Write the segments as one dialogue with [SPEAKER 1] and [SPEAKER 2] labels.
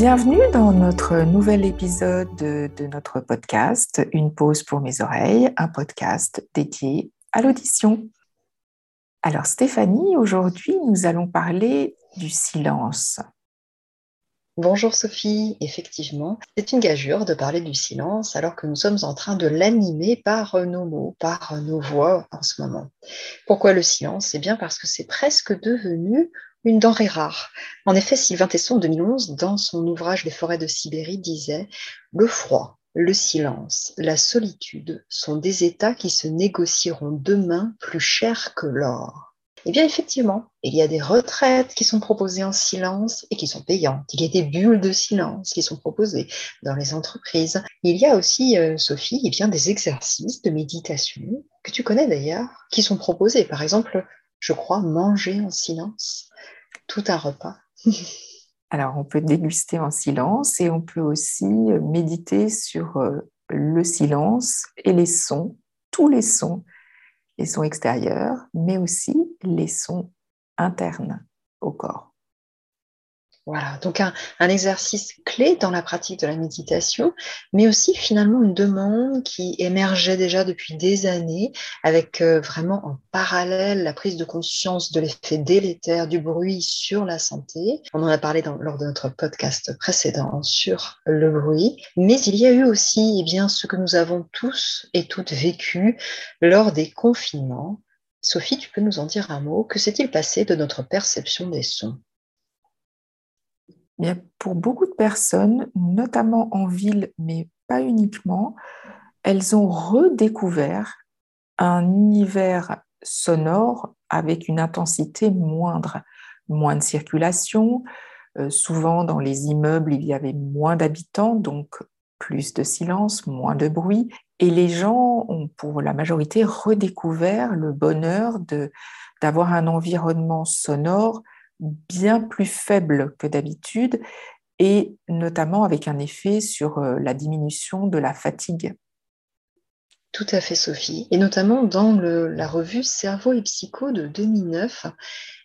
[SPEAKER 1] Bienvenue dans notre nouvel épisode de, notre podcast Une pause pour mes oreilles, un podcast dédié à l'audition. Alors Stéphanie, aujourd'hui nous allons parler du silence.
[SPEAKER 2] Bonjour Sophie, effectivement, c'est une gageure de parler du silence alors que nous sommes en train de l'animer par nos mots, par nos voix en ce moment. Pourquoi le silence? Eh bien parce que c'est presque devenu une denrée rare. En effet, Sylvain Tesson, en 2011, dans son ouvrage Les forêts de Sibérie, disait Le froid, le silence, la solitude sont des états qui se négocieront demain plus cher que l'or. Eh bien, effectivement, il y a des retraites qui sont proposées en silence et qui sont payantes. Il y a des bulles de silence qui sont proposées dans les entreprises. Il y a aussi, euh, Sophie, eh bien, des exercices de méditation que tu connais d'ailleurs, qui sont proposés. Par exemple, je crois, manger en silence tout un repas.
[SPEAKER 1] Alors, on peut déguster en silence et on peut aussi méditer sur euh, le silence et les sons, tous les sons les sons extérieurs, mais aussi les sons internes au corps.
[SPEAKER 2] Voilà, donc un, exercice clé dans la pratique de la méditation, mais aussi finalement une demande qui émergeait déjà depuis des années, avec euh, vraiment en parallèle la prise de conscience de l'effet délétère du bruit sur la santé. On en a parlé lors de notre podcast précédent sur le bruit, mais il y a eu aussi eh bien, ce que nous avons tous et toutes vécu lors des confinements. Sophie, tu peux nous en dire un mot? Que s'est-il passé de notre perception des sons?
[SPEAKER 1] Pour beaucoup de personnes, notamment en ville, mais pas uniquement, elles ont redécouvert un univers sonore avec une intensité moindre, moins de circulation. Euh, souvent, dans les immeubles, il y avait moins d'habitants, donc plus de silence, moins de bruit. Et les gens ont, pour la majorité, redécouvert le bonheur d'avoir un environnement sonore bien plus faible que d'habitude et notamment avec un effet sur euh, la diminution de la fatigue.
[SPEAKER 2] Tout à fait, Sophie. Et notamment dans la revue Cerveau et Psycho de 2009,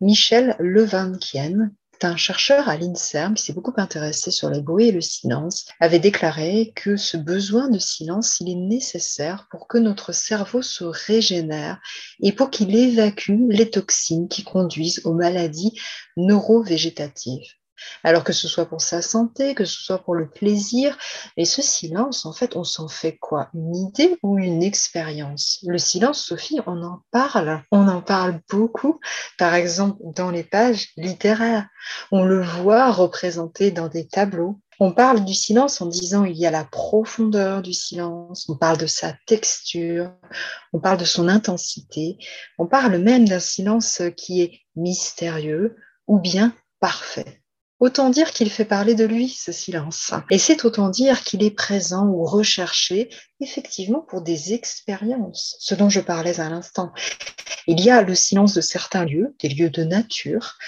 [SPEAKER 2] Michel Levankien un chercheur à l'INSERM qui s'est beaucoup intéressé sur le bruit et le silence, avait déclaré que ce besoin de silence, il est nécessaire pour que notre cerveau se régénère et pour qu'il évacue les toxines qui conduisent aux maladies neurovégétatives. Alors que ce soit pour sa santé, que ce soit pour le plaisir, et ce silence, en fait, on s'en fait quoi? Une idée ou une expérience? Le silence, Sophie, on en parle, on en parle beaucoup, par exemple dans les pages littéraires. On le voit représenté dans des tableaux. On parle du silence en disant il y a la profondeur du silence, on parle de sa texture, on parle de son intensité, on parle même d'un silence qui est mystérieux ou bien parfait. Autant dire qu'il fait parler de lui, ce silence. Et c'est autant dire qu'il est présent ou recherché, effectivement, pour des expériences, ce dont je parlais à l'instant. Il y a le silence de certains lieux, des lieux de nature,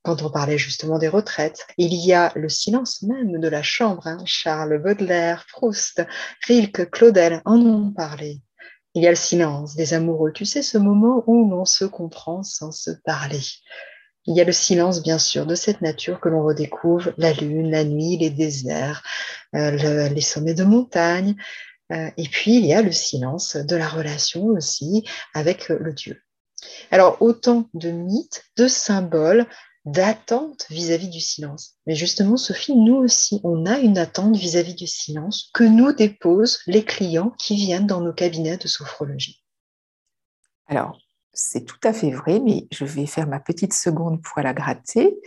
[SPEAKER 2] quand on parlait justement des retraites. Il y a le silence même de la chambre. Hein. Charles Baudelaire, Proust, Rilke, Claudel en ont parlé. Il y a le silence des amoureux, tu sais, ce moment où l'on se comprend sans se parler. Il y a le silence, bien sûr, de cette nature que l'on redécouvre, la lune, la nuit, les déserts, euh, les sommets de montagne. Euh, et puis, il y a le silence de la relation aussi avec le Dieu. Alors, autant de mythes, de symboles, d'attentes vis-à-vis du silence. Mais justement, Sophie, nous aussi, on a une attente vis-à-vis -vis du silence que nous déposent les clients qui viennent dans nos cabinets de sophrologie.
[SPEAKER 1] Alors, c'est tout à fait vrai, mais je vais faire ma petite seconde pour la gratter,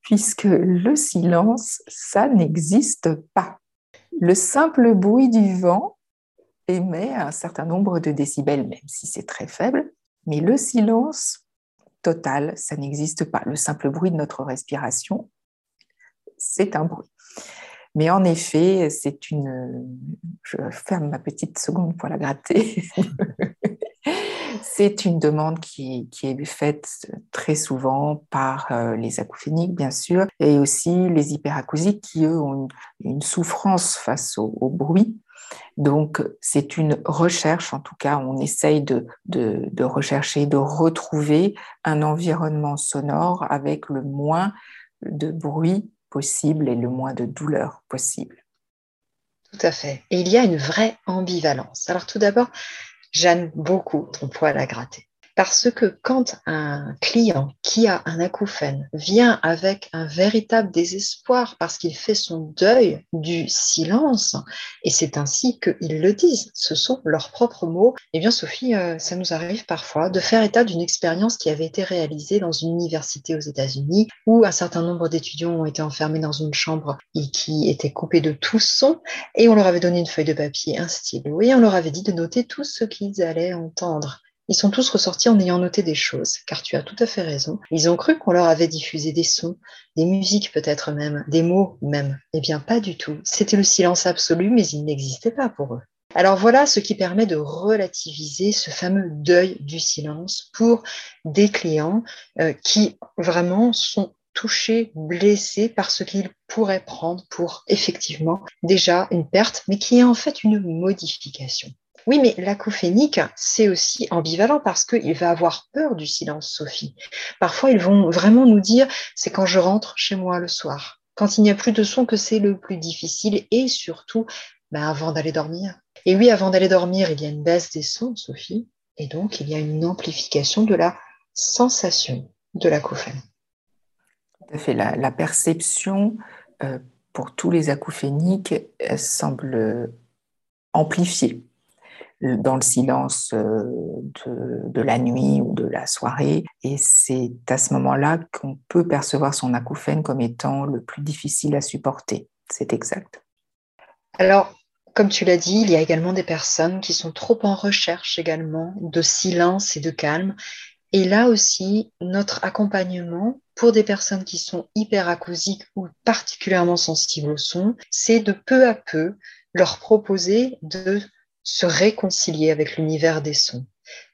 [SPEAKER 1] puisque le silence, ça n'existe pas. Le simple bruit du vent émet un certain nombre de décibels, même si c'est très faible, mais le silence total, ça n'existe pas. Le simple bruit de notre respiration, c'est un bruit. Mais en effet, c'est une. Je ferme ma petite seconde pour la gratter. C'est une demande qui, est faite très souvent par euh, les acouphéniques, bien sûr, et aussi les hyperacousiques qui, eux, ont une, souffrance face au, bruit. Donc, c'est une recherche, en tout cas, on essaye de, de, rechercher, de retrouver un environnement sonore avec le moins de bruit possible et le moins de douleur possible.
[SPEAKER 2] Tout à fait. Et il y a une vraie ambivalence. Alors tout d'abord, j'aime beaucoup ton poil à gratter. Parce que quand un client qui a un acouphène vient avec un véritable désespoir parce qu'il fait son deuil du silence, et c'est ainsi qu'ils le disent, ce sont leurs propres mots, eh bien Sophie, euh, ça nous arrive parfois de faire état d'une expérience qui avait été réalisée dans une université aux États-Unis où un certain nombre d'étudiants ont été enfermés dans une chambre qui était coupée de tout son et on leur avait donné une feuille de papier, un stylo et on leur avait dit de noter tout ce qu'ils allaient entendre. Ils sont tous ressortis en ayant noté des choses, car tu as tout à fait raison. Ils ont cru qu'on leur avait diffusé des sons, des musiques peut-être même, des mots même. Eh bien, pas du tout. C'était le silence absolu, mais il n'existait pas pour eux. Alors voilà ce qui permet de relativiser ce fameux deuil du silence pour des clients euh, qui vraiment sont touchés, blessés par ce qu'ils pourraient prendre pour effectivement déjà une perte, mais qui est en fait une modification. Oui, mais l'acouphénique, c'est aussi ambivalent parce qu'il va avoir peur du silence, Sophie. Parfois, ils vont vraiment nous dire, c'est quand je rentre chez moi le soir, quand il n'y a plus de son que c'est le plus difficile et surtout ben, avant d'aller dormir. Et oui, avant d'aller dormir, il y a une baisse des sons, Sophie, et donc il y a une amplification de la sensation de l'acouphène.
[SPEAKER 1] Tout à fait. La, perception euh, pour tous les acouphéniques semble amplifiée dans le silence euh, de, la nuit ou de la soirée. Et c'est à ce moment-là qu'on peut percevoir son acouphène comme étant le plus difficile à supporter. C'est exact.
[SPEAKER 2] Alors, comme tu l'as dit, il y a également des personnes qui sont trop en recherche également de silence et de calme. Et là aussi, notre accompagnement pour des personnes qui sont hyperacousiques ou particulièrement sensibles au son, c'est de peu à peu leur proposer de se réconcilier avec l'univers des sons.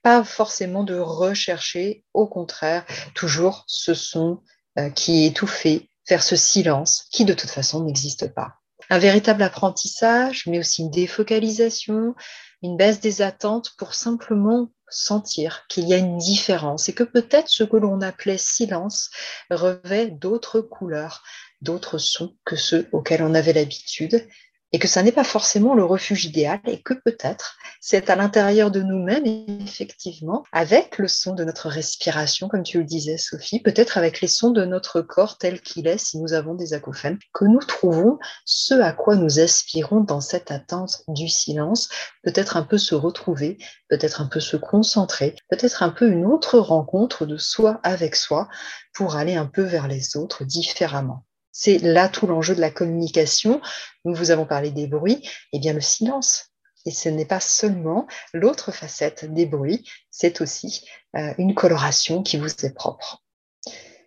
[SPEAKER 2] Pas forcément de rechercher, au contraire, toujours ce son euh, qui est étouffé, faire ce silence qui de toute façon n'existe pas. Un véritable apprentissage, mais aussi une défocalisation, une baisse des attentes pour simplement sentir qu'il y a une différence et que peut-être ce que l'on appelait silence revêt d'autres couleurs, d'autres sons que ceux auxquels on avait l'habitude et que ça n'est pas forcément le refuge idéal et que peut-être c'est à l'intérieur de nous-mêmes, effectivement, avec le son de notre respiration, comme tu le disais, Sophie, peut-être avec les sons de notre corps tel qu'il est, si nous avons des acouphènes, que nous trouvons ce à quoi nous aspirons dans cette attente du silence, peut-être un peu se retrouver, peut-être un peu se concentrer, peut-être un peu une autre rencontre de soi avec soi pour aller un peu vers les autres différemment. C'est là tout l'enjeu de la communication. Nous vous avons parlé des bruits, et eh bien le silence. Et ce n'est pas seulement l'autre facette des bruits, c'est aussi euh, une coloration qui vous est propre.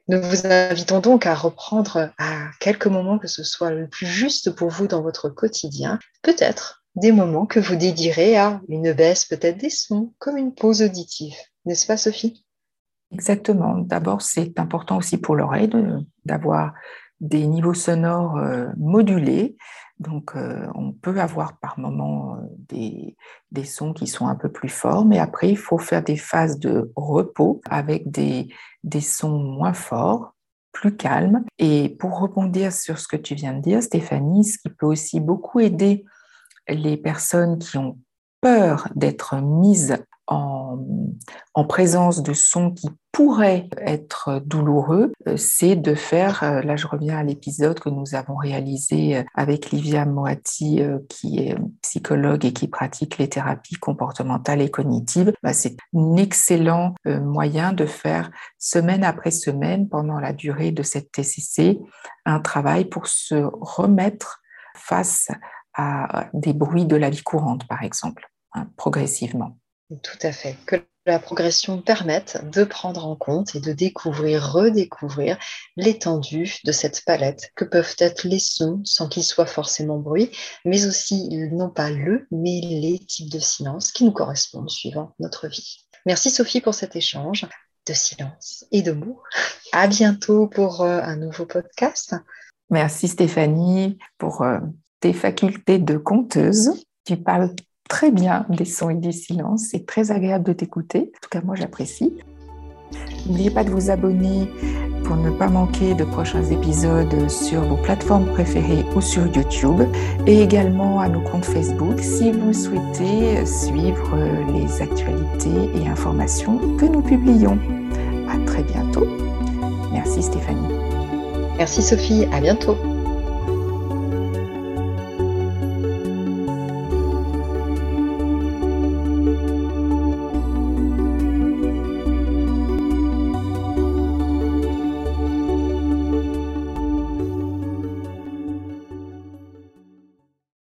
[SPEAKER 2] Nous vous invitons donc à reprendre à quelques moments que ce soit le plus juste pour vous dans votre quotidien, peut-être des moments que vous dédirez à une baisse peut-être des sons, comme une pause auditive. N'est-ce pas Sophie?
[SPEAKER 1] Exactement. D'abord, c'est important aussi pour l'oreille d'avoir des niveaux sonores euh, modulés. Donc, euh, on peut avoir par moments euh, des, sons qui sont un peu plus forts, mais après, il faut faire des phases de repos avec des, des sons moins forts, plus calmes. Et pour rebondir sur ce que tu viens de dire, Stéphanie, ce qui peut aussi beaucoup aider les personnes qui ont peur d'être mises en, en, présence de sons qui pourraient être douloureux, euh, c'est de faire, euh, là je reviens à l'épisode que nous avons réalisé euh, avec Livia Moati, qui est psychologue et qui pratique les thérapies comportementales et cognitives, bah, c'est un excellent moyen de faire semaine après semaine, pendant la durée de cette TCC, un travail pour se remettre face à des bruits de la vie courante, par exemple, hein, progressivement.
[SPEAKER 2] Tout à fait. Que la progression permette de prendre en compte et de découvrir, redécouvrir l'étendue de cette palette que peuvent être les sons sans qu'ils soient forcément bruit, mais aussi non pas le, mais les types de silence qui nous correspondent suivant notre vie. Merci Sophie pour cet échange de silence et de mots. À bientôt pour euh, un nouveau podcast.
[SPEAKER 1] Merci Stéphanie pour euh, tes facultés de conteuse. Tu parles très bien des sons et des silences. C'est très agréable de t'écouter. En tout cas, moi, j'apprécie. N'oubliez pas de vous abonner pour ne pas manquer de prochains épisodes sur vos plateformes préférées ou sur YouTube et également à nos comptes Facebook si vous souhaitez suivre les actualités et informations que nous publions. À très bientôt. Merci Stéphanie.
[SPEAKER 2] Merci Sophie, à bientôt.